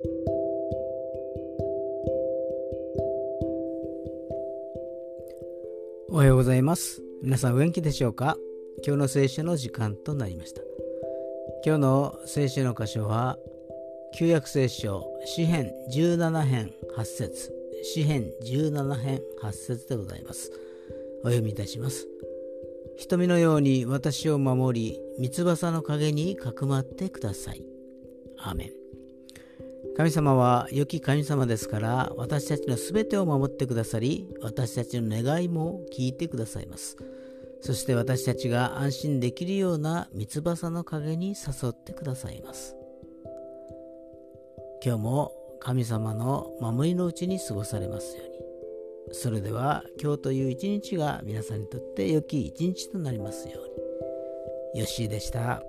おはようございます。皆さんお元気でしょうか？今日の聖書の時間となりました。今日の聖書の箇所は旧約聖書詩編17編8節詩編17編8節でございます。お読みいたします。瞳のように私を守り三翼の陰にかくまってください。アーメン。神様は良き神様ですから私たちのすべてを守ってくださり私たちの願いも聞いてくださいますそして私たちが安心できるような三翼の陰に誘ってくださいます今日も神様の守りのうちに過ごされますようにそれでは今日という一日が皆さんにとって良き一日となりますように。よッしーでした。